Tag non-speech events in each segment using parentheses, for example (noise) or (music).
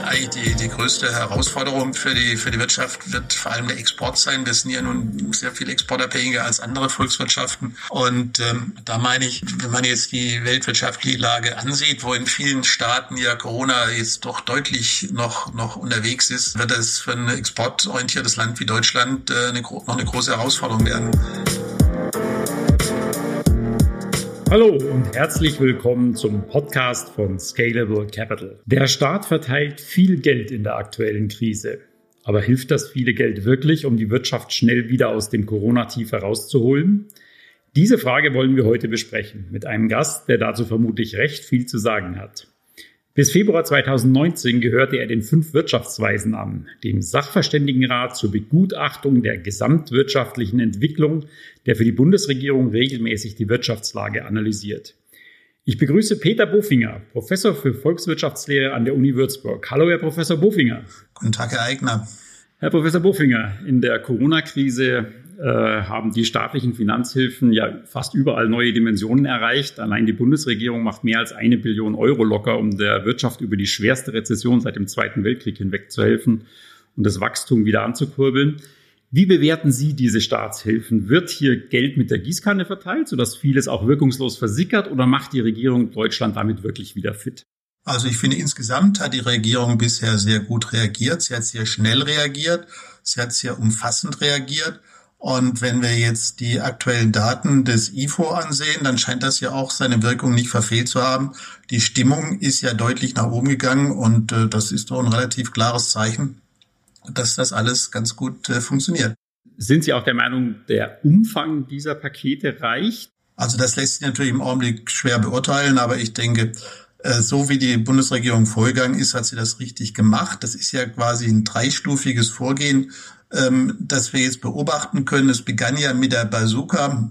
ich eigentlich die, die größte Herausforderung für die, für die Wirtschaft wird vor allem der Export sein. Wir sind ja nun sehr viel exportabhängiger als andere Volkswirtschaften. Und ähm, da meine ich, wenn man jetzt die weltwirtschaftliche Lage ansieht, wo in vielen Staaten ja Corona jetzt doch deutlich noch, noch unterwegs ist, wird es für ein exportorientiertes Land wie Deutschland äh, eine, noch eine große Herausforderung werden. Hallo und herzlich willkommen zum Podcast von Scalable Capital. Der Staat verteilt viel Geld in der aktuellen Krise. Aber hilft das viele Geld wirklich, um die Wirtschaft schnell wieder aus dem Corona-Tief herauszuholen? Diese Frage wollen wir heute besprechen mit einem Gast, der dazu vermutlich recht viel zu sagen hat. Bis Februar 2019 gehörte er den fünf Wirtschaftsweisen an, dem Sachverständigenrat zur Begutachtung der gesamtwirtschaftlichen Entwicklung, der für die Bundesregierung regelmäßig die Wirtschaftslage analysiert. Ich begrüße Peter Bofinger, Professor für Volkswirtschaftslehre an der Uni Würzburg. Hallo, Herr Professor Bofinger. Guten Tag, Herr Eigner. Herr Professor Bofinger, in der Corona-Krise haben die staatlichen Finanzhilfen ja fast überall neue Dimensionen erreicht. Allein die Bundesregierung macht mehr als eine Billion Euro locker, um der Wirtschaft über die schwerste Rezession seit dem Zweiten Weltkrieg hinweg zu helfen und das Wachstum wieder anzukurbeln. Wie bewerten Sie diese Staatshilfen? Wird hier Geld mit der Gießkanne verteilt, sodass vieles auch wirkungslos versickert, oder macht die Regierung Deutschland damit wirklich wieder fit? Also ich finde, insgesamt hat die Regierung bisher sehr gut reagiert. Sie hat sehr schnell reagiert. Sie hat sehr umfassend reagiert. Und wenn wir jetzt die aktuellen Daten des IFO ansehen, dann scheint das ja auch seine Wirkung nicht verfehlt zu haben. Die Stimmung ist ja deutlich nach oben gegangen und äh, das ist doch ein relativ klares Zeichen, dass das alles ganz gut äh, funktioniert. Sind Sie auch der Meinung, der Umfang dieser Pakete reicht? Also das lässt sich natürlich im Augenblick schwer beurteilen, aber ich denke, äh, so wie die Bundesregierung vorgegangen ist, hat sie das richtig gemacht. Das ist ja quasi ein dreistufiges Vorgehen ähm, das wir jetzt beobachten können. Es begann ja mit der Bazooka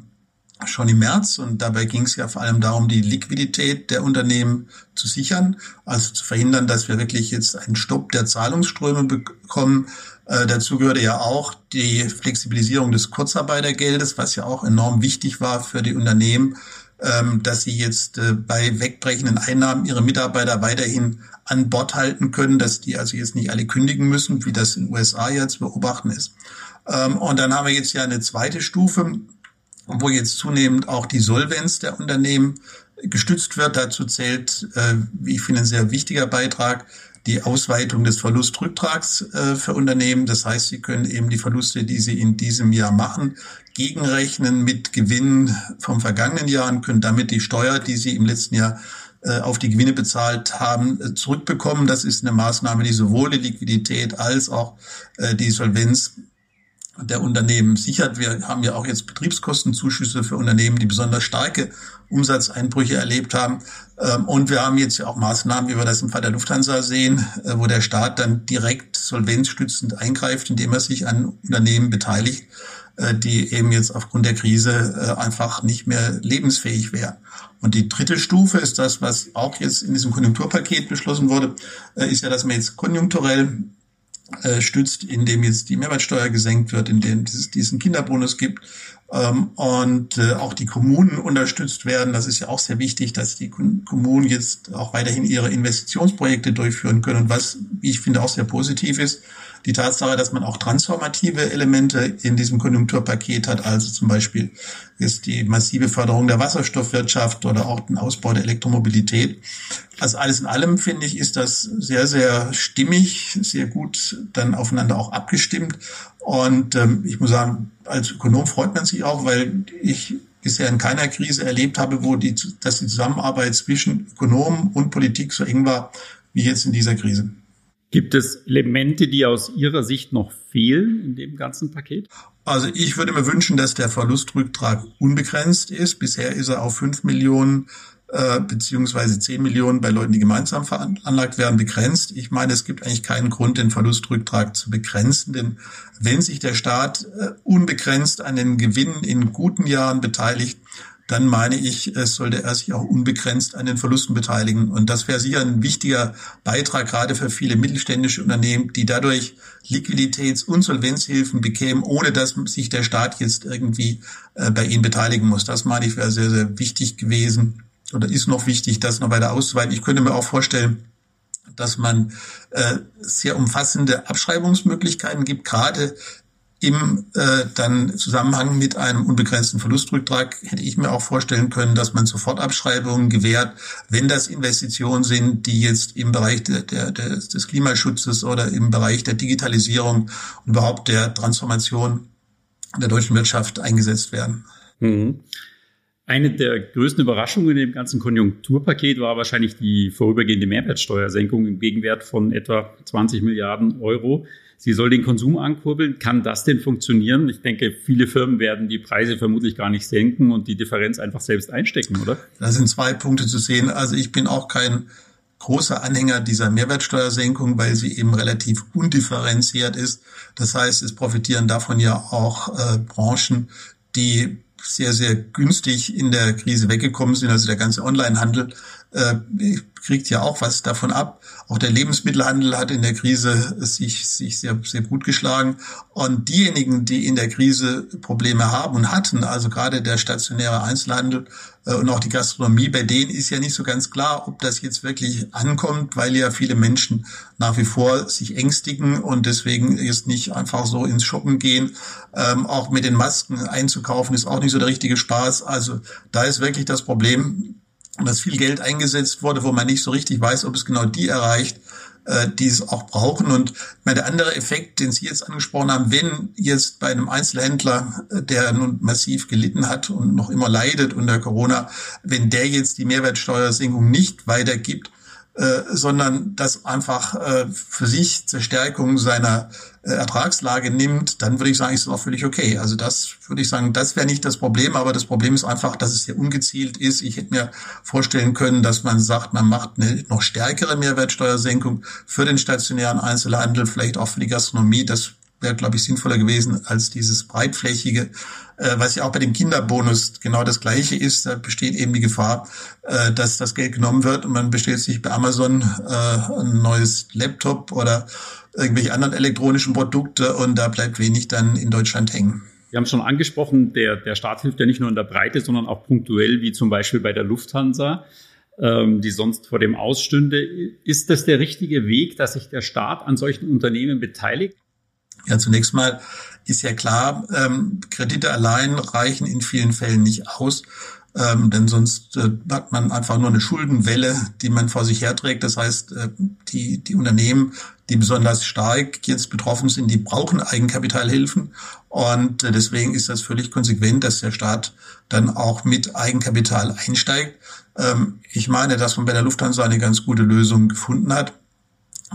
schon im März und dabei ging es ja vor allem darum, die Liquidität der Unternehmen zu sichern, also zu verhindern, dass wir wirklich jetzt einen Stopp der Zahlungsströme bekommen. Äh, dazu gehörte ja auch die Flexibilisierung des Kurzarbeitergeldes, was ja auch enorm wichtig war für die Unternehmen, ähm, dass sie jetzt äh, bei wegbrechenden Einnahmen ihre Mitarbeiter weiterhin an Bord halten können, dass die also jetzt nicht alle kündigen müssen, wie das in den USA jetzt beobachten ist. Ähm, und dann haben wir jetzt ja eine zweite Stufe, wo jetzt zunehmend auch die Solvenz der Unternehmen gestützt wird. Dazu zählt, äh, wie ich finde, ein sehr wichtiger Beitrag, die Ausweitung des Verlustrücktrags äh, für Unternehmen. Das heißt, sie können eben die Verluste, die sie in diesem Jahr machen, gegenrechnen mit Gewinnen vom vergangenen Jahr und können damit die Steuer, die sie im letzten Jahr äh, auf die Gewinne bezahlt haben, äh, zurückbekommen. Das ist eine Maßnahme, die sowohl die Liquidität als auch äh, die Solvenz der Unternehmen sichert. Wir haben ja auch jetzt Betriebskostenzuschüsse für Unternehmen, die besonders starke Umsatzeinbrüche erlebt haben. Ähm, und wir haben jetzt ja auch Maßnahmen, wie wir das im Fall der Lufthansa sehen, wo der Staat dann direkt solvenzstützend eingreift, indem er sich an Unternehmen beteiligt, die eben jetzt aufgrund der Krise einfach nicht mehr lebensfähig wären. Und die dritte Stufe ist das, was auch jetzt in diesem Konjunkturpaket beschlossen wurde, äh, ist ja, dass man jetzt konjunkturell äh, stützt, indem jetzt die Mehrwertsteuer gesenkt wird, indem es diesen Kinderbonus gibt ähm, und äh, auch die Kommunen unterstützt werden. Das ist ja auch sehr wichtig, dass die Kommunen jetzt auch weiterhin ihre Investitionsprojekte durchführen können. Was, wie ich finde, auch sehr positiv ist, die Tatsache, dass man auch transformative Elemente in diesem Konjunkturpaket hat, also zum Beispiel ist die massive Förderung der Wasserstoffwirtschaft oder auch den Ausbau der Elektromobilität. Also alles in allem finde ich, ist das sehr, sehr stimmig, sehr gut dann aufeinander auch abgestimmt. Und ähm, ich muss sagen, als Ökonom freut man sich auch, weil ich bisher in keiner Krise erlebt habe, wo die, dass die Zusammenarbeit zwischen Ökonomen und Politik so eng war wie jetzt in dieser Krise. Gibt es Elemente, die aus Ihrer Sicht noch fehlen in dem ganzen Paket? Also ich würde mir wünschen, dass der Verlustrücktrag unbegrenzt ist. Bisher ist er auf fünf Millionen äh, beziehungsweise zehn Millionen bei Leuten, die gemeinsam veranlagt werden, begrenzt. Ich meine, es gibt eigentlich keinen Grund, den Verlustrücktrag zu begrenzen, denn wenn sich der Staat äh, unbegrenzt an den Gewinnen in guten Jahren beteiligt, dann meine ich, es sollte er sich auch unbegrenzt an den Verlusten beteiligen. Und das wäre sicher ein wichtiger Beitrag, gerade für viele mittelständische Unternehmen, die dadurch Liquiditäts- und Solvenzhilfen bekämen, ohne dass sich der Staat jetzt irgendwie äh, bei ihnen beteiligen muss. Das meine ich wäre sehr, sehr wichtig gewesen oder ist noch wichtig, das noch weiter auszuweiten. Ich könnte mir auch vorstellen, dass man äh, sehr umfassende Abschreibungsmöglichkeiten gibt, gerade im äh, dann Zusammenhang mit einem unbegrenzten Verlustrücktrag hätte ich mir auch vorstellen können, dass man Sofortabschreibungen gewährt, wenn das Investitionen sind, die jetzt im Bereich der, der, des Klimaschutzes oder im Bereich der Digitalisierung und überhaupt der Transformation der deutschen Wirtschaft eingesetzt werden. Mhm. Eine der größten Überraschungen in dem ganzen Konjunkturpaket war wahrscheinlich die vorübergehende Mehrwertsteuersenkung im Gegenwert von etwa 20 Milliarden Euro. Sie soll den Konsum ankurbeln. Kann das denn funktionieren? Ich denke, viele Firmen werden die Preise vermutlich gar nicht senken und die Differenz einfach selbst einstecken, oder? Da sind zwei Punkte zu sehen. Also ich bin auch kein großer Anhänger dieser Mehrwertsteuersenkung, weil sie eben relativ undifferenziert ist. Das heißt, es profitieren davon ja auch äh, Branchen, die sehr, sehr günstig in der Krise weggekommen sind. Also der ganze Onlinehandel äh, kriegt ja auch was davon ab. Auch der Lebensmittelhandel hat in der Krise sich, sich sehr, sehr gut geschlagen. Und diejenigen, die in der Krise Probleme haben und hatten, also gerade der stationäre Einzelhandel äh, und auch die Gastronomie, bei denen ist ja nicht so ganz klar, ob das jetzt wirklich ankommt, weil ja viele Menschen nach wie vor sich ängstigen und deswegen jetzt nicht einfach so ins Shoppen gehen. Ähm, auch mit den Masken einzukaufen ist auch nicht so der richtige Spaß. Also da ist wirklich das Problem, dass viel Geld eingesetzt wurde, wo man nicht so richtig weiß, ob es genau die erreicht, äh, die es auch brauchen. Und der andere Effekt, den Sie jetzt angesprochen haben, wenn jetzt bei einem Einzelhändler, äh, der nun massiv gelitten hat und noch immer leidet unter Corona, wenn der jetzt die Mehrwertsteuersenkung nicht weitergibt, äh, sondern das einfach äh, für sich zur Stärkung seiner äh, Ertragslage nimmt, dann würde ich sagen, ist das auch völlig okay. Also das würde ich sagen, das wäre nicht das Problem, aber das Problem ist einfach, dass es sehr ungezielt ist. Ich hätte mir vorstellen können, dass man sagt, man macht eine noch stärkere Mehrwertsteuersenkung für den stationären Einzelhandel, vielleicht auch für die Gastronomie. Das wäre, glaube ich, sinnvoller gewesen als dieses breitflächige, was ja auch bei dem Kinderbonus genau das gleiche ist. Da besteht eben die Gefahr, äh, dass das Geld genommen wird und man bestellt sich bei Amazon äh, ein neues Laptop oder irgendwelche anderen elektronischen Produkte und da bleibt wenig dann in Deutschland hängen. Wir haben schon angesprochen, der, der Staat hilft ja nicht nur in der Breite, sondern auch punktuell, wie zum Beispiel bei der Lufthansa, ähm, die sonst vor dem ausstünde. Ist das der richtige Weg, dass sich der Staat an solchen Unternehmen beteiligt? Ja, zunächst mal ist ja klar, ähm, Kredite allein reichen in vielen Fällen nicht aus, ähm, denn sonst äh, hat man einfach nur eine Schuldenwelle, die man vor sich herträgt. Das heißt, äh, die, die Unternehmen, die besonders stark jetzt betroffen sind, die brauchen Eigenkapitalhilfen. Und äh, deswegen ist das völlig konsequent, dass der Staat dann auch mit Eigenkapital einsteigt. Ähm, ich meine, dass man bei der Lufthansa eine ganz gute Lösung gefunden hat,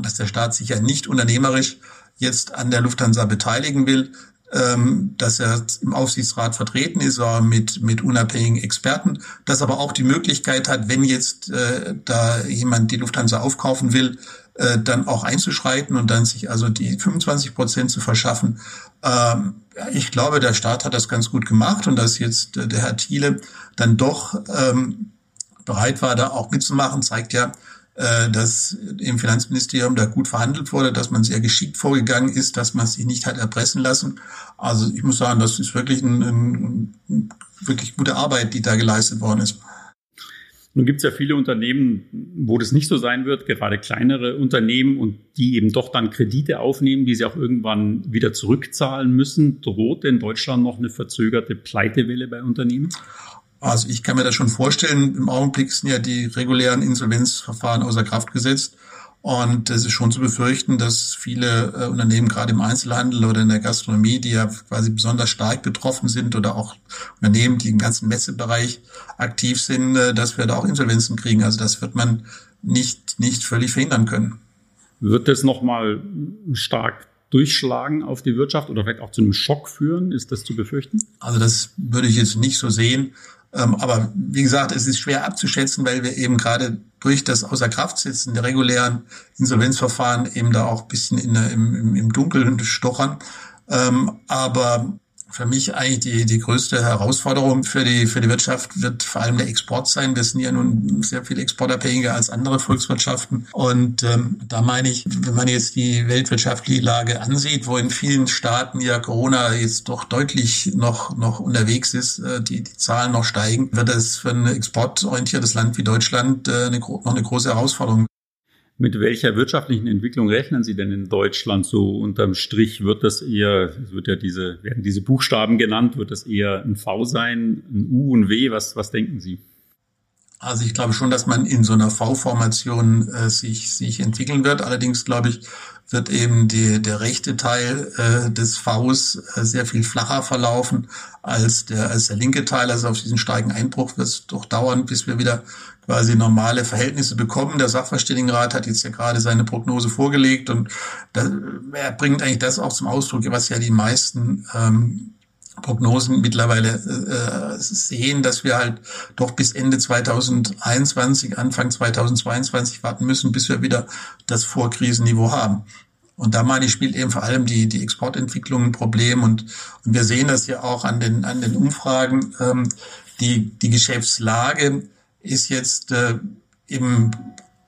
dass der Staat sich ja nicht unternehmerisch jetzt an der Lufthansa beteiligen will, ähm, dass er im Aufsichtsrat vertreten ist, oder mit, mit unabhängigen Experten, dass aber auch die Möglichkeit hat, wenn jetzt äh, da jemand die Lufthansa aufkaufen will, äh, dann auch einzuschreiten und dann sich also die 25 Prozent zu verschaffen. Ähm, ich glaube, der Staat hat das ganz gut gemacht und dass jetzt äh, der Herr Thiele dann doch ähm, bereit war, da auch mitzumachen, zeigt ja, dass im Finanzministerium da gut verhandelt wurde, dass man sehr geschickt vorgegangen ist, dass man sich nicht hat erpressen lassen. Also ich muss sagen, das ist wirklich eine ein, wirklich gute Arbeit, die da geleistet worden ist. Nun gibt es ja viele Unternehmen, wo das nicht so sein wird, gerade kleinere Unternehmen und die eben doch dann Kredite aufnehmen, die sie auch irgendwann wieder zurückzahlen müssen. Droht in Deutschland noch eine verzögerte Pleitewelle bei Unternehmen? Also ich kann mir das schon vorstellen. Im Augenblick sind ja die regulären Insolvenzverfahren außer Kraft gesetzt. Und es ist schon zu befürchten, dass viele äh, Unternehmen, gerade im Einzelhandel oder in der Gastronomie, die ja quasi besonders stark betroffen sind oder auch Unternehmen, die im ganzen Messebereich aktiv sind, äh, dass wir da auch Insolvenzen kriegen. Also das wird man nicht, nicht völlig verhindern können. Wird das nochmal stark durchschlagen auf die Wirtschaft oder vielleicht auch zu einem Schock führen? Ist das zu befürchten? Also das würde ich jetzt nicht so sehen. Ähm, aber wie gesagt, es ist schwer abzuschätzen, weil wir eben gerade durch das Außerkraftsetzen der regulären Insolvenzverfahren eben da auch bisschen in im, im Dunkeln stochern. Ähm, aber für mich eigentlich die, die größte Herausforderung für die, für die Wirtschaft wird vor allem der Export sein. Wir sind ja nun sehr viel exportabhängiger als andere Volkswirtschaften. Und ähm, da meine ich, wenn man jetzt die weltwirtschaftliche Lage ansieht, wo in vielen Staaten ja Corona jetzt doch deutlich noch, noch unterwegs ist, äh, die, die Zahlen noch steigen, wird es für ein exportorientiertes Land wie Deutschland äh, eine, noch eine große Herausforderung Mit welcher wirtschaftlichen Entwicklung rechnen Sie denn in Deutschland so unterm Strich? Wird das eher, es wird ja diese, werden diese Buchstaben genannt, wird das eher ein V sein, ein U, ein W? Was, was denken Sie? Also ich glaube schon, dass man in so einer V-Formation äh, sich, sich entwickeln wird. Allerdings glaube ich, wird eben die, der rechte Teil äh, des Vs äh, sehr viel flacher verlaufen als der, als der linke Teil. Also auf diesen starken Einbruch wird es doch dauern, bis wir wieder quasi normale Verhältnisse bekommen. Der Sachverständigenrat hat jetzt ja gerade seine Prognose vorgelegt und das, er bringt eigentlich das auch zum Ausdruck, was ja die meisten ähm, Prognosen mittlerweile äh, sehen, dass wir halt doch bis Ende 2021, Anfang 2022 warten müssen, bis wir wieder das Vorkrisenniveau haben. Und da meine ich, spielt eben vor allem die, die Exportentwicklung ein Problem. Und, und wir sehen das ja auch an den, an den Umfragen. Ähm, die, die Geschäftslage ist jetzt äh, im,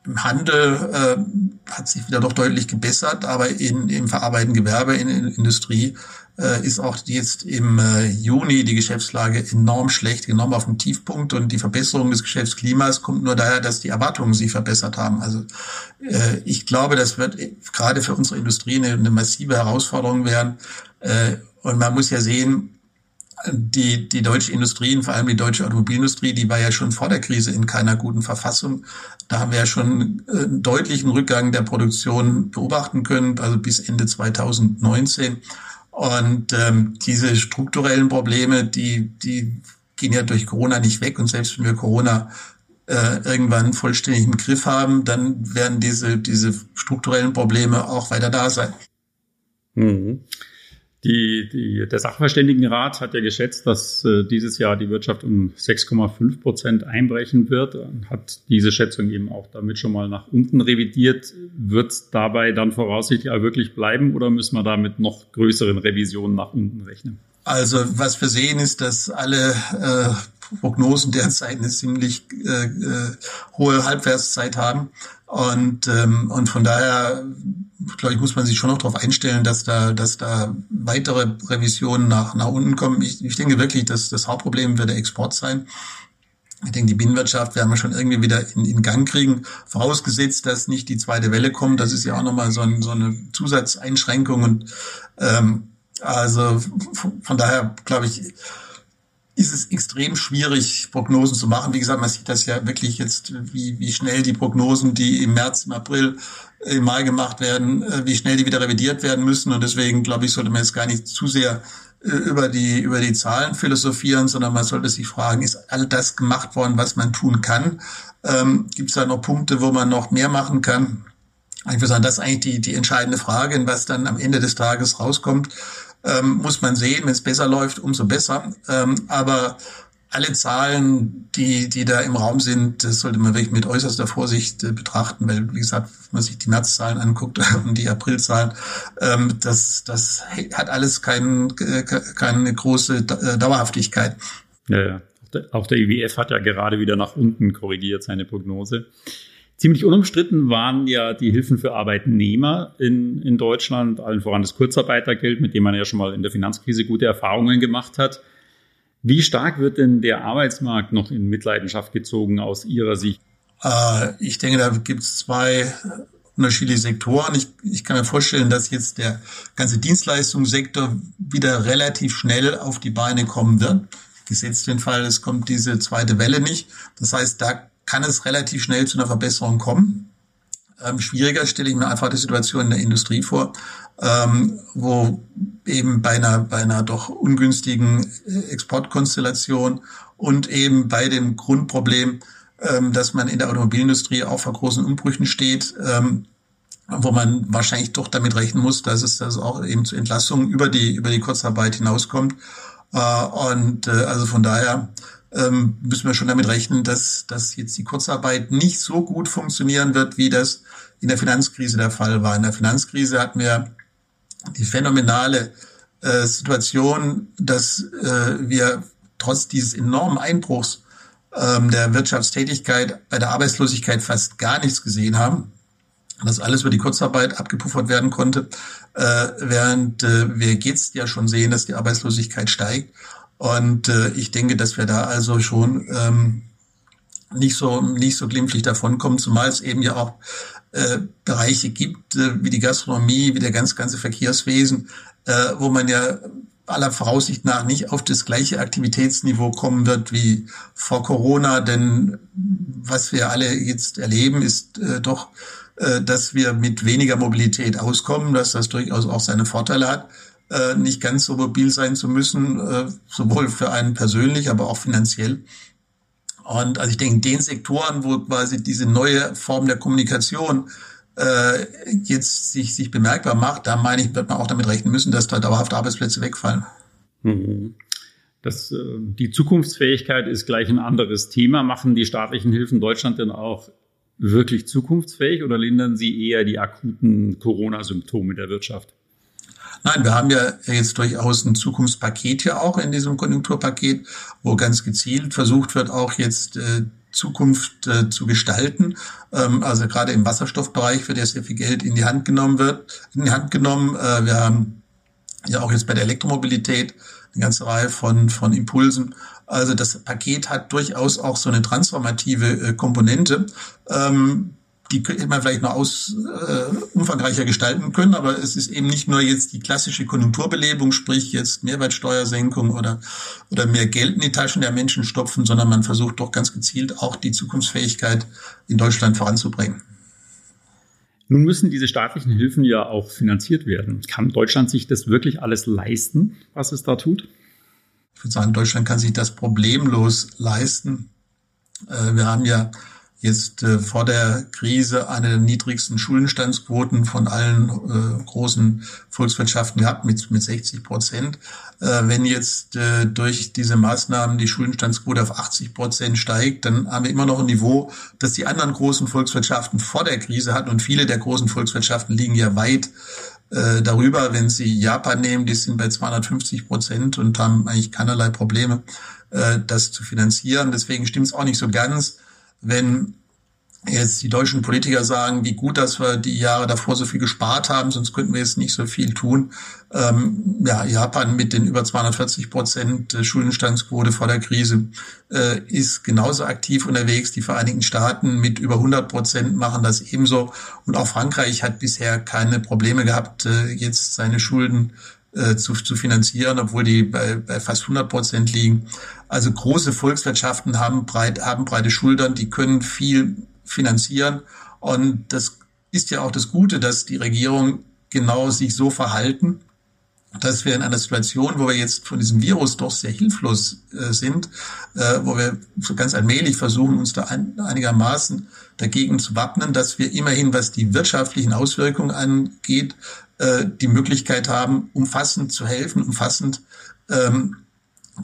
im Handel äh, hat sich wieder doch deutlich gebessert, aber in, im verarbeitenden Gewerbe, in der Industrie äh, ist auch jetzt im äh, Juni die Geschäftslage enorm schlecht, enorm auf dem Tiefpunkt und die Verbesserung des Geschäftsklimas kommt nur daher, dass die Erwartungen sich verbessert haben. Also äh, ich glaube, das wird gerade für unsere Industrie eine, eine massive Herausforderung werden. Äh, und man muss ja sehen, die, die deutsche Industrie, vor allem die deutsche Automobilindustrie, die war ja schon vor der Krise in keiner guten Verfassung. Da haben wir ja schon äh, einen deutlichen Rückgang der Produktion beobachten können, also bis Ende 2019. Und ähm, diese strukturellen Probleme, die, die gehen ja durch Corona nicht weg. Und selbst wenn wir Corona äh, irgendwann vollständig im Griff haben, dann werden diese, diese strukturellen Probleme auch weiter da sein. Mhm. Die, die, der Sachverständigenrat hat ja geschätzt, dass äh, dieses Jahr die Wirtschaft um 6,5 Prozent einbrechen wird und hat diese Schätzung eben auch damit schon mal nach unten revidiert. Wird dabei dann voraussichtlich auch wirklich bleiben oder müssen wir da mit noch größeren Revisionen nach unten rechnen? Also was wir sehen ist, dass alle äh, Prognosen derzeit eine ziemlich äh, äh, hohe Halbwertszeit haben. Und, ähm, und von daher, glaube ich, muss man sich schon noch darauf einstellen, dass da, dass da weitere Revisionen nach, nach unten kommen. Ich, ich denke wirklich, dass das Hauptproblem wird der Export sein. Ich denke, die Binnenwirtschaft werden wir schon irgendwie wieder in, in Gang kriegen, vorausgesetzt, dass nicht die zweite Welle kommt. Das ist ja auch nochmal so, ein, so eine Zusatzeinschränkung. Und ähm, also von daher glaube ich, ist es extrem schwierig, Prognosen zu machen. Wie gesagt, man sieht das ja wirklich jetzt, wie, wie schnell die Prognosen, die im März, im April, im Mai gemacht werden, äh, wie schnell die wieder revidiert werden müssen. Und deswegen, glaube ich, sollte man jetzt gar nicht zu sehr äh, über die, über die Zahlen philosophieren, sondern man sollte sich fragen, ist all das gemacht worden, was man tun kann? Ähm, Gibt es da noch Punkte, wo man noch mehr machen kann? Ich würde sagen, das ist eigentlich die, die entscheidende Frage, was dann am Ende des Tages rauskommt ähm, muss man sehen. Wenn es besser läuft, umso besser. Ähm, aber alle Zahlen, die, die da im Raum sind, das sollte man wirklich mit äußerster Vorsicht äh, betrachten, weil, wie gesagt, wenn man sich die Märzzahlen anguckt (laughs) und die Aprilzahlen, ähm, das, das hat alles kein, äh, keine große äh, Dauerhaftigkeit. Ja, ja. Auch der IWF hat ja gerade wieder nach unten korrigiert seine Prognose. Ziemlich unumstritten waren ja die Hilfen für Arbeitnehmer in, in Deutschland, allen voran das Kurzarbeitergeld, mit dem man ja schon mal in der Finanzkrise gute Erfahrungen gemacht hat. Wie stark wird denn der Arbeitsmarkt noch in Mitleidenschaft gezogen aus Ihrer Sicht? Äh, ich denke, da gibt es zwei unterschiedliche Sektoren. Ich, ich kann mir vorstellen, dass jetzt der ganze Dienstleistungssektor wieder relativ schnell auf die Beine kommen wird. Gesetzt den Fall, es kommt diese zweite Welle nicht. Das heißt, da kann es relativ schnell zu einer Verbesserung kommen. Ähm, schwieriger stelle ich mir einfach die Situation in der Industrie vor, ähm, wo eben bei einer, bei einer doch ungünstigen äh, Exportkonstellation und eben bei dem Grundproblem, ähm, dass man in der Automobilindustrie auch vor großen Umbrüchen steht, ähm, wo man wahrscheinlich doch damit rechnen muss, dass es das auch eben zu Entlassungen über die, über die Kurzarbeit hinauskommt. Äh, und äh, also von daher ähm, müssen wir schon damit rechnen, dass, dass jetzt die Kurzarbeit nicht so gut funktionieren wird, wie das in der Finanzkrise der Fall war. In der Finanzkrise hatten wir die phänomenale äh, Situation, dass äh, wir trotz dieses enormen Einbruchs ähm, der Wirtschaftstätigkeit bei der Arbeitslosigkeit fast gar nichts gesehen haben. Dass alles über die Kurzarbeit abgepuffert werden konnte, äh, während äh, wir jetzt ja schon sehen, dass die Arbeitslosigkeit steigt. Und äh, ich denke, dass wir da also schon ähm, nicht so nicht so glimpflich davonkommen, zumal es eben ja auch äh, Bereiche gibt, äh, wie die Gastronomie, wie der ganz ganze Verkehrswesen, äh, wo man ja aller Voraussicht nach nicht auf das gleiche Aktivitätsniveau kommen wird wie vor Corona, denn was wir alle jetzt erleben, ist äh, doch, äh, dass wir mit weniger Mobilität auskommen, dass das durchaus auch seine Vorteile hat, äh, nicht ganz so mobil sein zu müssen, äh, sowohl für einen persönlich, aber auch finanziell. Und also ich denke, den Sektoren, wo quasi diese neue Form der Kommunikation äh, jetzt sich, sich bemerkbar macht, da meine ich, wird man auch damit rechnen müssen, dass da dauerhaft Arbeitsplätze wegfallen. Mhm. Das, äh, die Zukunftsfähigkeit ist gleich ein anderes Thema. Machen die staatlichen Hilfen Deutschland denn auch wirklich zukunftsfähig oder lindern sie eher die akuten Corona-Symptome der Wirtschaft? Nein, wir haben ja jetzt durchaus ein Zukunftspaket ja auch in diesem Konjunkturpaket, wo ganz gezielt versucht wird, auch jetzt äh, Zukunft äh, zu gestalten. Ähm, also gerade im Wasserstoffbereich wird ja sehr viel Geld in die Hand genommen wird, in die Hand genommen. Äh, wir haben ja auch jetzt bei der Elektromobilität eine ganze Reihe von, von Impulsen. Also das Paket hat durchaus auch so eine transformative äh, Komponente. Ähm, die hätte man vielleicht noch aus, äh, umfangreicher gestalten können, aber es ist eben nicht nur jetzt die klassische Konjunkturbelebung, sprich jetzt Mehrwertsteuersenkung oder, oder mehr Geld in die Taschen der Menschen stopfen, sondern man versucht doch ganz gezielt auch die Zukunftsfähigkeit in Deutschland voranzubringen. Nun müssen diese staatlichen Hilfen ja auch finanziert werden. Kann Deutschland sich das wirklich alles leisten, was es da tut? Ich würde sagen, Deutschland kann sich das problemlos leisten. Äh, wir haben ja jetzt äh, vor der Krise eine der niedrigsten Schuldenstandsquoten von allen äh, großen Volkswirtschaften gehabt, mit, mit 60 Prozent. Äh, wenn jetzt äh, durch diese Maßnahmen die Schuldenstandsquote auf 80 Prozent steigt, dann haben wir immer noch ein Niveau, das die anderen großen Volkswirtschaften vor der Krise hatten. Und viele der großen Volkswirtschaften liegen ja weit äh, darüber. Wenn Sie Japan nehmen, die sind bei 250 Prozent und haben eigentlich keinerlei Probleme, äh, das zu finanzieren. Deswegen stimmt es auch nicht so ganz wenn jetzt die deutschen Politiker sagen, wie gut, dass wir die Jahre davor so viel gespart haben, sonst könnten wir jetzt nicht so viel tun. Ähm, ja, Japan mit den über 240 Prozent Schuldenstandsquote vor der Krise äh, ist genauso aktiv unterwegs. Die Vereinigten Staaten mit über 100 Prozent machen das ebenso. Und auch Frankreich hat bisher keine Probleme gehabt, äh, jetzt seine Schulden äh, zu, zu finanzieren, obwohl die bei, bei fast 100 Prozent liegen. Also große Volkswirtschaften haben, breit, haben breite Schultern, die können viel finanzieren. Und das ist ja auch das Gute, dass die Regierung genau sich so verhalten, dass wir in einer Situation, wo wir jetzt von diesem Virus doch sehr hilflos äh, sind, äh, wo wir ganz allmählich versuchen, uns da ein, einigermaßen dagegen zu wappnen, dass wir immerhin, was die wirtschaftlichen Auswirkungen angeht, äh, die Möglichkeit haben, umfassend zu helfen, umfassend ähm,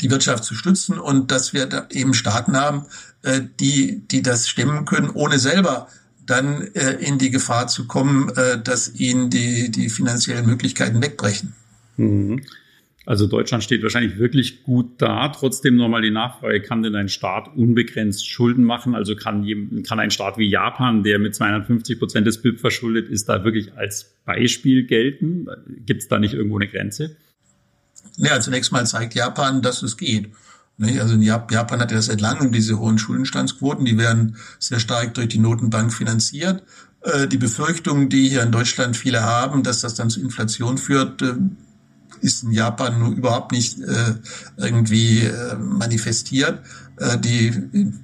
die Wirtschaft zu stützen und dass wir da eben Staaten haben, äh, die, die das stemmen können, ohne selber dann äh, in die Gefahr zu kommen, äh, dass ihnen die, die finanziellen Möglichkeiten wegbrechen. Mhm. Also Deutschland steht wahrscheinlich wirklich gut da. Trotzdem nochmal die Nachfrage, kann denn ein Staat unbegrenzt Schulden machen? Also kann, kann ein Staat wie Japan, der mit 250 Prozent des BIP verschuldet ist, da wirklich als Beispiel gelten? Gibt es da nicht irgendwo eine Grenze? Ja, zunächst mal zeigt Japan, dass es geht. Also in Japan hat ja seit langem diese hohen Schuldenstandsquoten, die werden sehr stark durch die Notenbank finanziert. Äh, die Befürchtungen, die hier in Deutschland viele haben, dass das dann zu Inflation führt, äh, ist in Japan nur überhaupt nicht äh, irgendwie äh, manifestiert. Äh, die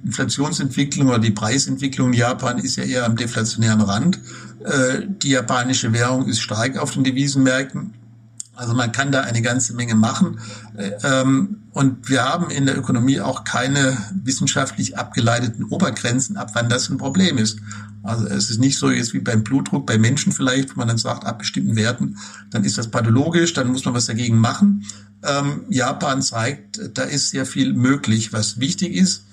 Inflationsentwicklung oder die Preisentwicklung in Japan ist ja eher am deflationären Rand. Äh, die japanische Währung ist stark auf den Devisenmärkten. Also man kann da eine ganze Menge machen. Äh, ähm, und wir haben in der Ökonomie auch keine wissenschaftlich abgeleiteten Obergrenzen, ab wann das ein Problem ist. Also es ist nicht so jetzt wie beim Blutdruck bei Menschen vielleicht, wo man dann sagt, ab bestimmten Werten, dann ist das pathologisch, dann muss man was dagegen machen. Ähm, Japan zeigt, da ist sehr viel möglich. Was wichtig ist,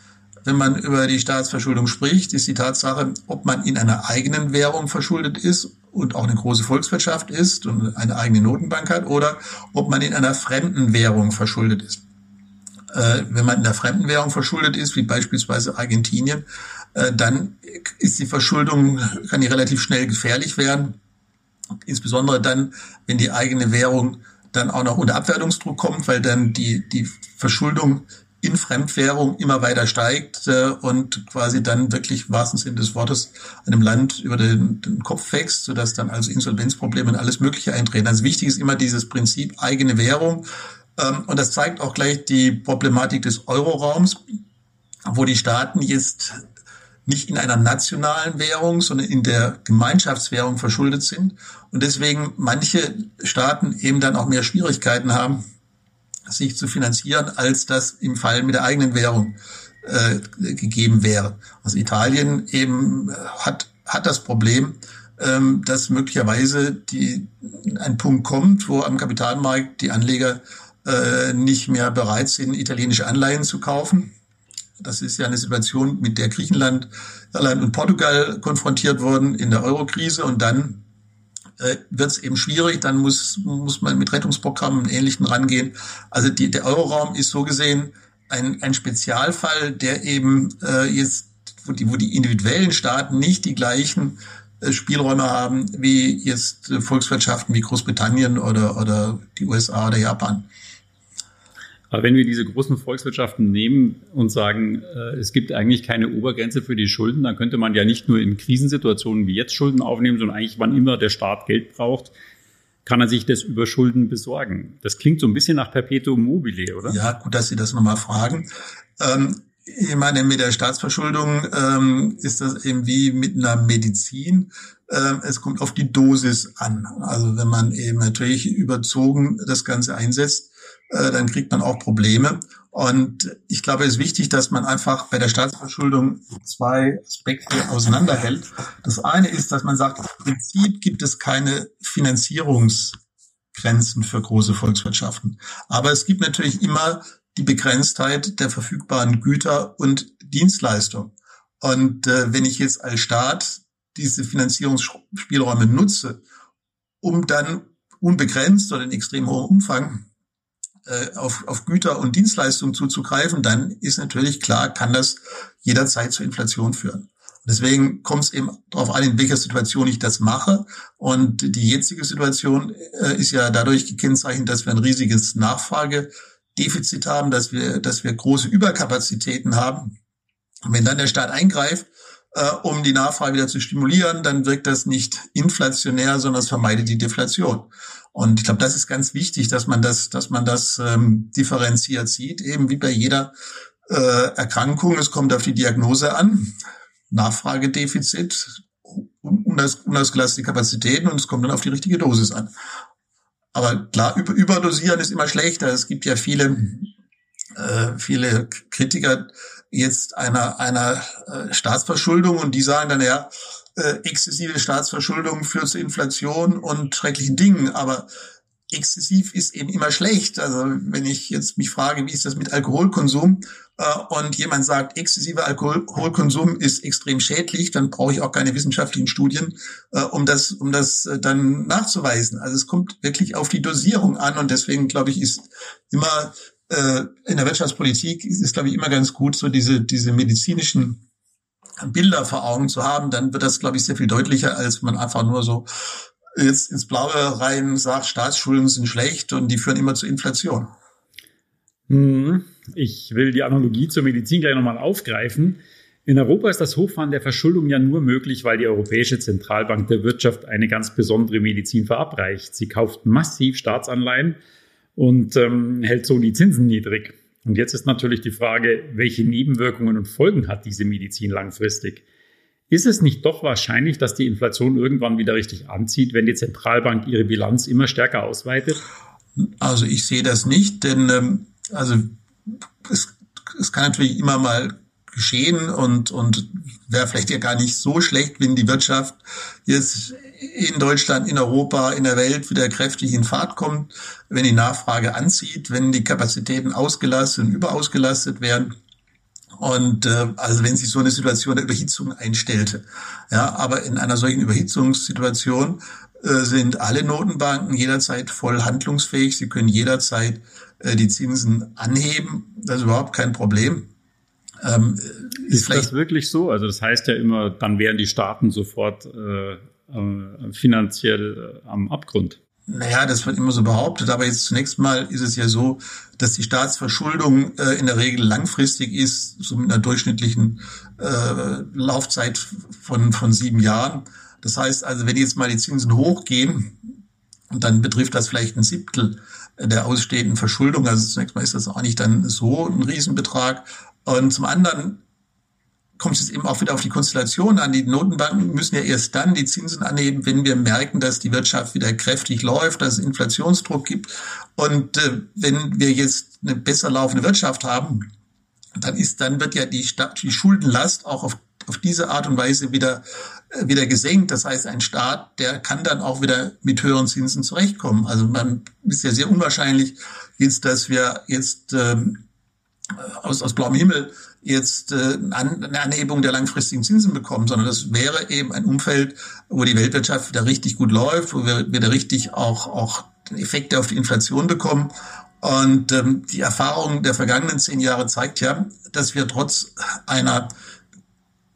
wenn man über die Staatsverschuldung spricht, ist die Tatsache, ob man in einer eigenen Währung verschuldet ist und auch eine große Volkswirtschaft ist und eine eigene Notenbank hat oder ob man in einer fremden Währung verschuldet ist. Äh, wenn man in einer fremden Währung verschuldet ist, wie beispielsweise Argentinien, dann ist die Verschuldung, kann die relativ schnell gefährlich werden. Insbesondere dann, wenn die eigene Währung dann auch noch unter Abwertungsdruck kommt, weil dann die, die Verschuldung in Fremdwährung immer weiter steigt äh, und quasi dann wirklich im wahrsten Sinne des Wortes einem Land über den, den Kopf wächst, sodass dann also Insolvenzprobleme und alles Mögliche eintreten. Also wichtig ist immer dieses Prinzip eigene Währung. Ähm, und das zeigt auch gleich die Problematik des Euroraums, wo die Staaten jetzt nicht in einer nationalen Währung, sondern in der Gemeinschaftswährung verschuldet sind und deswegen manche Staaten eben dann auch mehr Schwierigkeiten haben, sich zu finanzieren, als das im Fall mit der eigenen Währung äh, gegeben wäre. Also Italien eben äh, hat, hat das Problem, ähm, dass möglicherweise die, ein Punkt kommt, wo am Kapitalmarkt die Anleger äh, nicht mehr bereit sind, italienische Anleihen zu kaufen. Das ist ja eine Situation, mit der Griechenland, Irland und Portugal konfrontiert wurden in der Eurokrise und dann äh, wird es eben schwierig, dann muss, muss man mit Rettungsprogrammen und Ähnlichem rangehen. Also die, der Euroraum ist so gesehen ein, ein Spezialfall, der eben äh, jetzt, wo die, wo die individuellen Staaten nicht die gleichen äh, Spielräume haben wie jetzt äh, Volkswirtschaften wie Großbritannien oder, oder die USA oder Japan. Aber wenn wir diese großen Volkswirtschaften nehmen und sagen, äh, es gibt eigentlich keine Obergrenze für die Schulden, dann könnte man ja nicht nur in Krisensituationen wie jetzt Schulden aufnehmen, sondern eigentlich, wann immer der Staat Geld braucht, kann er sich das über Schulden besorgen. Das klingt so ein bisschen nach Perpetuum mobile, oder? Ja, gut, dass Sie das nochmal fragen. Ähm, ich meine, mit der Staatsverschuldung ähm, ist das eben wie mit einer Medizin. Ähm, es kommt auf die Dosis an. Also wenn man eben natürlich überzogen das Ganze einsetzt, äh, dann kriegt man auch Probleme. Und ich glaube, es ist wichtig, dass man einfach bei der Staatsverschuldung zwei Aspekte auseinanderhält. Das eine ist, dass man sagt, im Prinzip gibt es keine Finanzierungsgrenzen für große Volkswirtschaften. Aber es gibt natürlich immer die Begrenztheit der verfügbaren Güter und Dienstleistungen. Und äh, wenn ich jetzt als Staat diese Finanzierungsspielräume nutze, um dann unbegrenzt oder in extrem hohem Umfang auf, auf Güter und Dienstleistungen zuzugreifen, dann ist natürlich klar, kann das jederzeit zur Inflation führen. Deswegen kommt es eben darauf an, in welcher Situation ich das mache. Und die jetzige Situation äh, ist ja dadurch gekennzeichnet, dass wir ein riesiges Nachfragedefizit haben, dass wir, dass wir große Überkapazitäten haben. Und wenn dann der Staat eingreift, äh, um die Nachfrage wieder zu stimulieren, dann wirkt das nicht inflationär, sondern es vermeidet die Deflation. Und ich glaube, das ist ganz wichtig, dass man das, dass man das ähm, differenziert sieht, eben wie bei jeder äh, Erkrankung. Es kommt auf die Diagnose an, Nachfragedefizit, unausgelastete Kapazitäten und es kommt dann auf die richtige Dosis an. Aber klar, über, überdosieren ist immer schlechter. Es gibt ja viele, äh, viele Kritiker jetzt einer, einer äh, Staatsverschuldung und die sagen dann, ja, äh, exzessive Staatsverschuldung führt zu Inflation und schrecklichen Dingen, aber exzessiv ist eben immer schlecht. Also wenn ich jetzt mich frage, wie ist das mit Alkoholkonsum äh, und jemand sagt, exzessiver Alkoholkonsum ist extrem schädlich, dann brauche ich auch keine wissenschaftlichen Studien, äh, um das, um das äh, dann nachzuweisen. Also es kommt wirklich auf die Dosierung an und deswegen glaube ich, ist immer äh, in der Wirtschaftspolitik ist es glaube ich immer ganz gut, so diese diese medizinischen Bilder vor Augen zu haben, dann wird das, glaube ich, sehr viel deutlicher, als man einfach nur so jetzt ins Blaue rein sagt, Staatsschulden sind schlecht und die führen immer zu Inflation. Hm, ich will die Analogie zur Medizin gleich nochmal aufgreifen. In Europa ist das Hochfahren der Verschuldung ja nur möglich, weil die Europäische Zentralbank der Wirtschaft eine ganz besondere Medizin verabreicht. Sie kauft massiv Staatsanleihen und ähm, hält so die Zinsen niedrig. Und jetzt ist natürlich die Frage, welche Nebenwirkungen und Folgen hat diese Medizin langfristig? Ist es nicht doch wahrscheinlich, dass die Inflation irgendwann wieder richtig anzieht, wenn die Zentralbank ihre Bilanz immer stärker ausweitet? Also ich sehe das nicht, denn ähm, also es, es kann natürlich immer mal geschehen und, und wäre vielleicht ja gar nicht so schlecht, wenn die Wirtschaft jetzt in Deutschland, in Europa, in der Welt wieder kräftig in Fahrt kommt, wenn die Nachfrage anzieht, wenn die Kapazitäten ausgelastet und überausgelastet werden. Und äh, also wenn sich so eine Situation der Überhitzung einstellte. Ja, aber in einer solchen Überhitzungssituation äh, sind alle Notenbanken jederzeit voll handlungsfähig. Sie können jederzeit äh, die Zinsen anheben. Das ist überhaupt kein Problem. Ähm, ist, ist das wirklich so? Also das heißt ja immer, dann wären die Staaten sofort äh, äh, finanziell äh, am Abgrund. Naja, das wird immer so behauptet, aber jetzt zunächst mal ist es ja so, dass die Staatsverschuldung äh, in der Regel langfristig ist, so mit einer durchschnittlichen äh, Laufzeit von, von sieben Jahren. Das heißt also, wenn jetzt mal die Zinsen hochgehen, dann betrifft das vielleicht ein Siebtel der ausstehenden Verschuldung. Also zunächst mal ist das auch nicht dann so ein Riesenbetrag. Und zum anderen kommt es eben auch wieder auf die Konstellation an. Die Notenbanken müssen ja erst dann die Zinsen anheben, wenn wir merken, dass die Wirtschaft wieder kräftig läuft, dass es Inflationsdruck gibt. Und äh, wenn wir jetzt eine besser laufende Wirtschaft haben, dann ist, dann wird ja die, die Schuldenlast auch auf, auf diese Art und Weise wieder, äh, wieder gesenkt. Das heißt, ein Staat, der kann dann auch wieder mit höheren Zinsen zurechtkommen. Also man ist ja sehr unwahrscheinlich jetzt, dass wir jetzt ähm, aus, aus blauem Himmel jetzt äh, eine Anhebung der langfristigen Zinsen bekommen, sondern das wäre eben ein Umfeld, wo die Weltwirtschaft wieder richtig gut läuft, wo wir wieder richtig auch, auch Effekte auf die Inflation bekommen. Und ähm, die Erfahrung der vergangenen zehn Jahre zeigt ja, dass wir trotz einer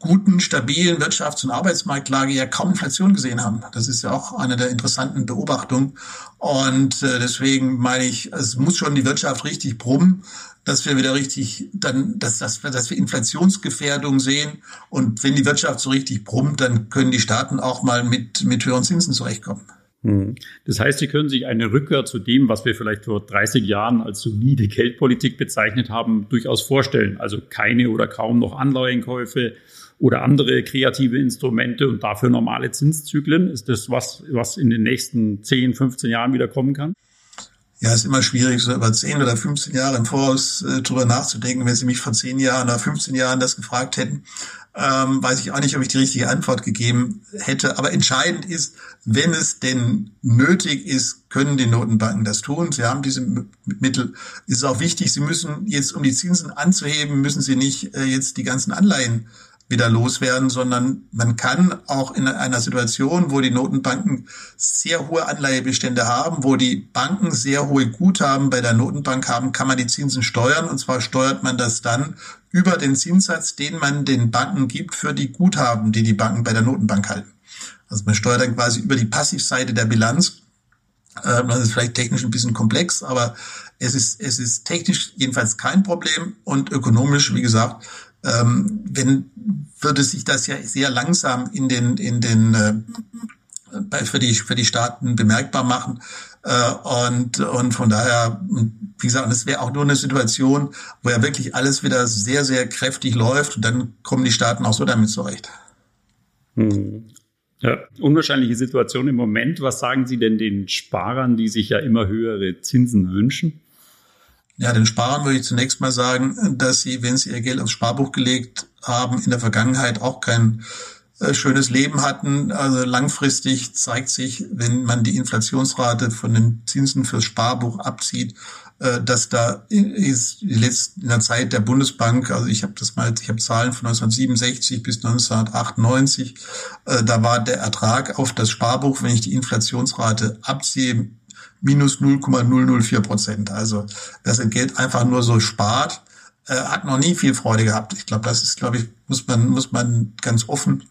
guten, stabilen Wirtschafts- und Arbeitsmarktlage ja kaum Inflation gesehen haben. Das ist ja auch eine der interessanten Beobachtungen. Und äh, deswegen meine ich, es muss schon die Wirtschaft richtig brummen, dass wir wieder richtig dann, dass, dass, dass wir Inflationsgefährdung sehen. Und wenn die Wirtschaft so richtig brummt, dann können die Staaten auch mal mit, mit höheren Zinsen zurechtkommen. Hm. Das heißt, Sie können sich eine Rückkehr zu dem, was wir vielleicht vor 30 Jahren als solide Geldpolitik bezeichnet haben, durchaus vorstellen. Also keine oder kaum noch Anleihenkäufe oder andere kreative Instrumente und dafür normale Zinszyklen. Ist das was, was in den nächsten 10, 15 Jahren wieder kommen kann? ja, ist immer schwierig, so über 10 oder 15 Jahre im Voraus äh, drüber nachzudenken. Wenn Sie mich vor 10 Jahren oder 15 Jahren das gefragt hätten, ähm, weiß ich auch nicht, ob ich die richtige Antwort gegeben hätte. Aber entscheidend ist, wenn es denn nötig ist, können die Notenbanken das tun. Sie haben diese Mittel. Ist auch wichtig, Sie müssen jetzt, um die Zinsen anzuheben, müssen Sie nicht äh, jetzt die ganzen Anleihen wieder loswerden, sondern man kann auch in einer Situation, wo die Notenbanken sehr hohe Anleihebestände haben, wo die Banken sehr hohe Guthaben bei der Notenbank haben, kann man die Zinsen steuern. Und zwar steuert man das dann über den Zinssatz, den man den Banken gibt für die Guthaben, die die Banken bei der Notenbank halten. Also man steuert dann quasi über die Passivseite der Bilanz. Ähm, das ist vielleicht technisch ein bisschen komplex, aber es ist, es ist technisch jedenfalls kein Problem und ökonomisch, wie gesagt, ähm, wenn würde sich das ja sehr langsam in den in den äh, für die für die Staaten bemerkbar machen äh, und und von daher wie gesagt es wäre auch nur eine Situation wo ja wirklich alles wieder sehr sehr kräftig läuft und dann kommen die Staaten auch so damit zurecht. Hm. Ja, unwahrscheinliche Situation im Moment. Was sagen Sie denn den Sparern, die sich ja immer höhere Zinsen wünschen? Ja, den Sparern würde ich zunächst mal sagen, dass sie, wenn sie ihr Geld aufs Sparbuch gelegt haben, in der Vergangenheit auch kein äh, schönes Leben hatten. Also langfristig zeigt sich, wenn man die Inflationsrate von den Zinsen fürs Sparbuch abzieht, äh, dass da ist in der Zeit der Bundesbank, also ich habe das mal, ich habe Zahlen von 1967 bis 1998, äh, da war der Ertrag auf das Sparbuch, wenn ich die Inflationsrate abziehe, minus 0,004 Prozent. Also sein Geld einfach nur so spart, äh, hat noch nie viel Freude gehabt. Ich glaube, das ist, glaube ich, muss man, muss man ganz offen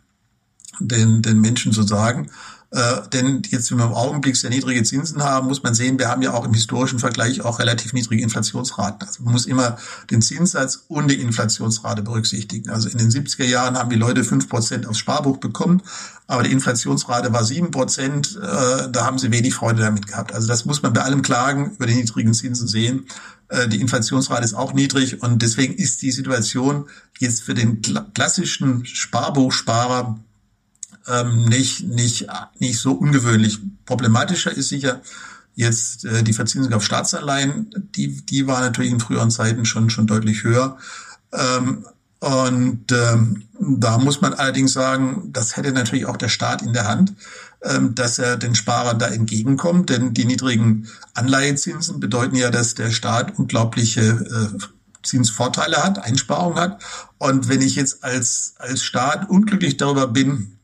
den, den Menschen so sagen. Äh, denn jetzt, wenn wir im Augenblick sehr niedrige Zinsen haben, muss man sehen, wir haben ja auch im historischen Vergleich auch relativ niedrige Inflationsraten. Also man muss immer den Zinssatz und die Inflationsrate berücksichtigen. Also in den 70er Jahren haben die Leute fünf Prozent aufs Sparbuch bekommen, aber die Inflationsrate war sieben Prozent. Äh, da haben sie wenig Freude damit gehabt. Also das muss man bei allem Klagen über die niedrigen Zinsen sehen. Äh, die Inflationsrate ist auch niedrig und deswegen ist die Situation jetzt für den klassischen Sparbuchsparer ähm, nicht, nicht, nicht so ungewöhnlich. Problematischer ist sicher jetzt äh, die Verzinsung auf Staatsanleihen. Die, die war natürlich in früheren Zeiten schon, schon deutlich höher. Ähm, und ähm, da muss man allerdings sagen, das hätte natürlich auch der Staat in der Hand, ähm, dass er den Sparern da entgegenkommt. Denn die niedrigen Anleihezinsen bedeuten ja, dass der Staat unglaubliche äh, Zinsvorteile hat, Einsparungen hat. Und wenn ich jetzt als, als Staat unglücklich darüber bin,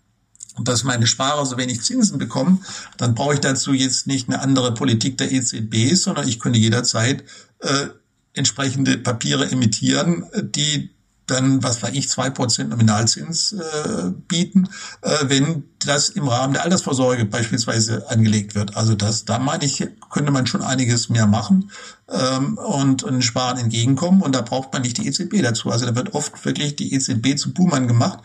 dass meine Sparer so wenig Zinsen bekommen, dann brauche ich dazu jetzt nicht eine andere Politik der EZB, sondern ich könnte jederzeit äh, entsprechende Papiere emittieren, die dann, was weiß ich, zwei Prozent Nominalzins äh, bieten, äh, wenn das im Rahmen der Altersvorsorge beispielsweise angelegt wird. Also das, da meine ich, könnte man schon einiges mehr machen ähm, und, und Sparen entgegenkommen. Und da braucht man nicht die EZB dazu. Also da wird oft wirklich die EZB zu Buhmann gemacht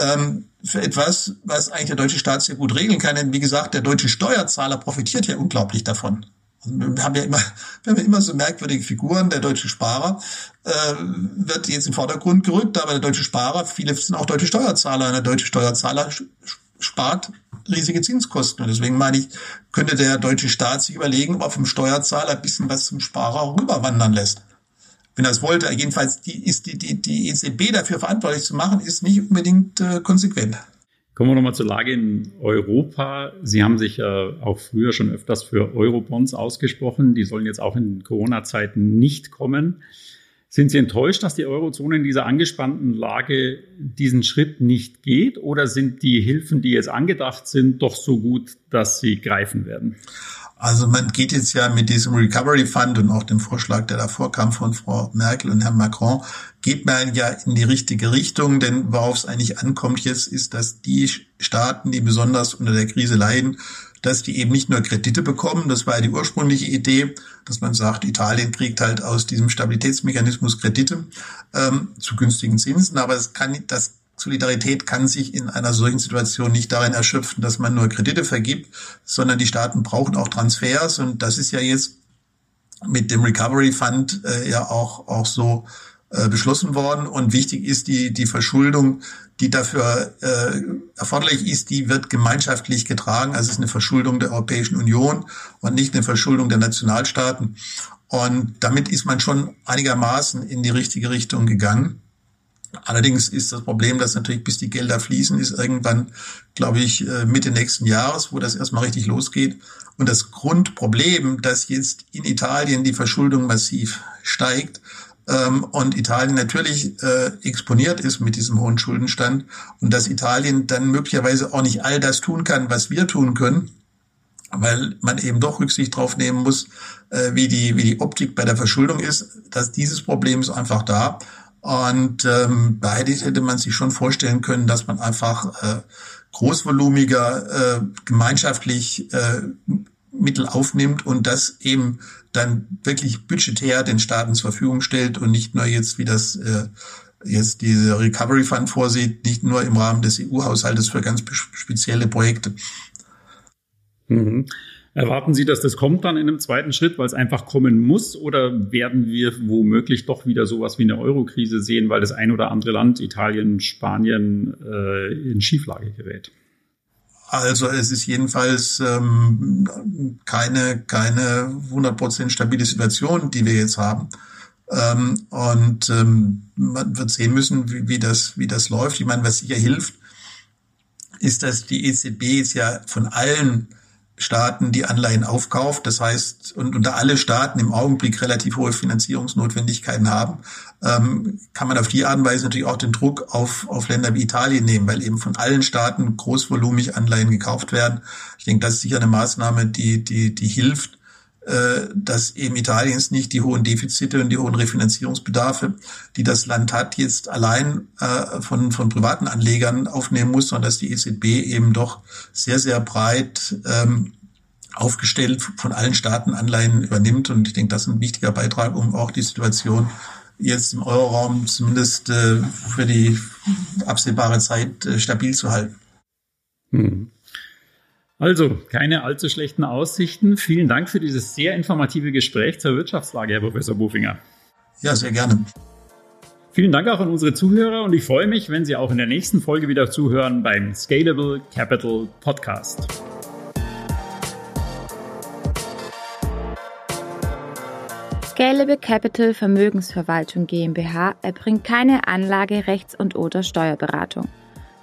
ähm, für etwas, was eigentlich der deutsche Staat sehr gut regeln kann. Denn wie gesagt, der deutsche Steuerzahler profitiert ja unglaublich davon. Wir haben ja immer, (laughs) wir haben ja immer so merkwürdige Figuren. Der deutsche Sparer äh, wird jetzt im Vordergrund gerückt, aber der deutsche Sparer, viele sind auch deutsche Steuerzahler. Und der deutsche Steuerzahler spart riesige Zinskosten. Und deswegen meine ich, könnte der deutsche Staat sich überlegen, ob er vom Steuerzahler ein bisschen was zum Sparer rüberwandern lässt. Wenn er es wollte, jedenfalls die, ist die, die, die EZB dafür verantwortlich zu machen, ist nicht unbedingt äh, konsequent. Kommen wir nochmal zur Lage in Europa. Sie haben sich äh, auch früher schon öfters für Eurobonds ausgesprochen. Die sollen jetzt auch in Corona-Zeiten nicht kommen. Sind Sie enttäuscht, dass die Eurozone in dieser angespannten Lage diesen Schritt nicht geht? Oder sind die Hilfen, die jetzt angedacht sind, doch so gut, dass sie greifen werden? Also man geht jetzt ja mit diesem Recovery Fund und auch dem Vorschlag, der davor kam von Frau Merkel und Herrn Macron, geht man ja in die richtige Richtung, denn worauf es eigentlich ankommt jetzt, ist, dass die Staaten, die besonders unter der Krise leiden, dass die eben nicht nur Kredite bekommen, das war ja die ursprüngliche Idee, dass man sagt, Italien kriegt halt aus diesem Stabilitätsmechanismus Kredite ähm, zu günstigen Zinsen, aber es kann, das Solidarität kann sich in einer solchen Situation nicht darin erschöpfen, dass man nur Kredite vergibt, sondern die Staaten brauchen auch Transfers und das ist ja jetzt mit dem Recovery Fund äh, ja auch, auch so äh, beschlossen worden. Und wichtig ist die, die Verschuldung, die dafür äh, erforderlich ist, die wird gemeinschaftlich getragen. Also es ist eine Verschuldung der Europäischen Union und nicht eine Verschuldung der Nationalstaaten. Und damit ist man schon einigermaßen in die richtige Richtung gegangen. Allerdings ist das Problem, dass natürlich bis die Gelder fließen, ist irgendwann, glaube ich, äh, Mitte nächsten Jahres, wo das erstmal richtig losgeht. Und das Grundproblem, dass jetzt in Italien die Verschuldung massiv steigt ähm, und Italien natürlich äh, exponiert ist mit diesem hohen Schuldenstand und dass Italien dann möglicherweise auch nicht all das tun kann, was wir tun können, weil man eben doch Rücksicht drauf nehmen muss, äh, wie die wie die Optik bei der Verschuldung ist, dass dieses Problem ist einfach da und ähm, beide hätte man sich schon vorstellen können, dass man einfach äh, großvolumiger äh, gemeinschaftlich äh, Mittel aufnimmt und das eben dann wirklich budgetär den Staaten zur Verfügung stellt und nicht nur jetzt, wie das äh, jetzt diese Recovery Fund vorsieht, nicht nur im Rahmen des EU-Haushaltes für ganz spezielle Projekte. Mhm. Erwarten Sie, dass das kommt dann in einem zweiten Schritt, weil es einfach kommen muss? Oder werden wir womöglich doch wieder sowas wie eine Eurokrise sehen, weil das ein oder andere Land, Italien, Spanien, äh, in Schieflage gerät? Also es ist jedenfalls ähm, keine, keine 100% stabile Situation, die wir jetzt haben. Ähm, und ähm, man wird sehen müssen, wie, wie, das, wie das läuft. Ich meine, was sicher hilft, ist, dass die EZB jetzt ja von allen Staaten die Anleihen aufkauft. Das heißt, und, und da alle Staaten im Augenblick relativ hohe Finanzierungsnotwendigkeiten haben, ähm, kann man auf die Art und Weise natürlich auch den Druck auf, auf Länder wie Italien nehmen, weil eben von allen Staaten großvolumig Anleihen gekauft werden. Ich denke, das ist sicher eine Maßnahme, die, die, die hilft, dass eben Italiens nicht die hohen Defizite und die hohen Refinanzierungsbedarfe, die das Land hat, jetzt allein äh, von, von privaten Anlegern aufnehmen muss, sondern dass die EZB eben doch sehr, sehr breit ähm, aufgestellt von allen Staaten Anleihen übernimmt. Und ich denke, das ist ein wichtiger Beitrag, um auch die Situation jetzt im Euroraum zumindest äh, für die absehbare Zeit äh, stabil zu halten. Hm. Also, keine allzu schlechten Aussichten. Vielen Dank für dieses sehr informative Gespräch zur Wirtschaftslage, Herr Professor Bufinger. Ja, sehr gerne. Vielen Dank auch an unsere Zuhörer und ich freue mich, wenn Sie auch in der nächsten Folge wieder zuhören beim Scalable Capital Podcast. Scalable Capital Vermögensverwaltung GmbH erbringt keine Anlage, Rechts- und oder Steuerberatung.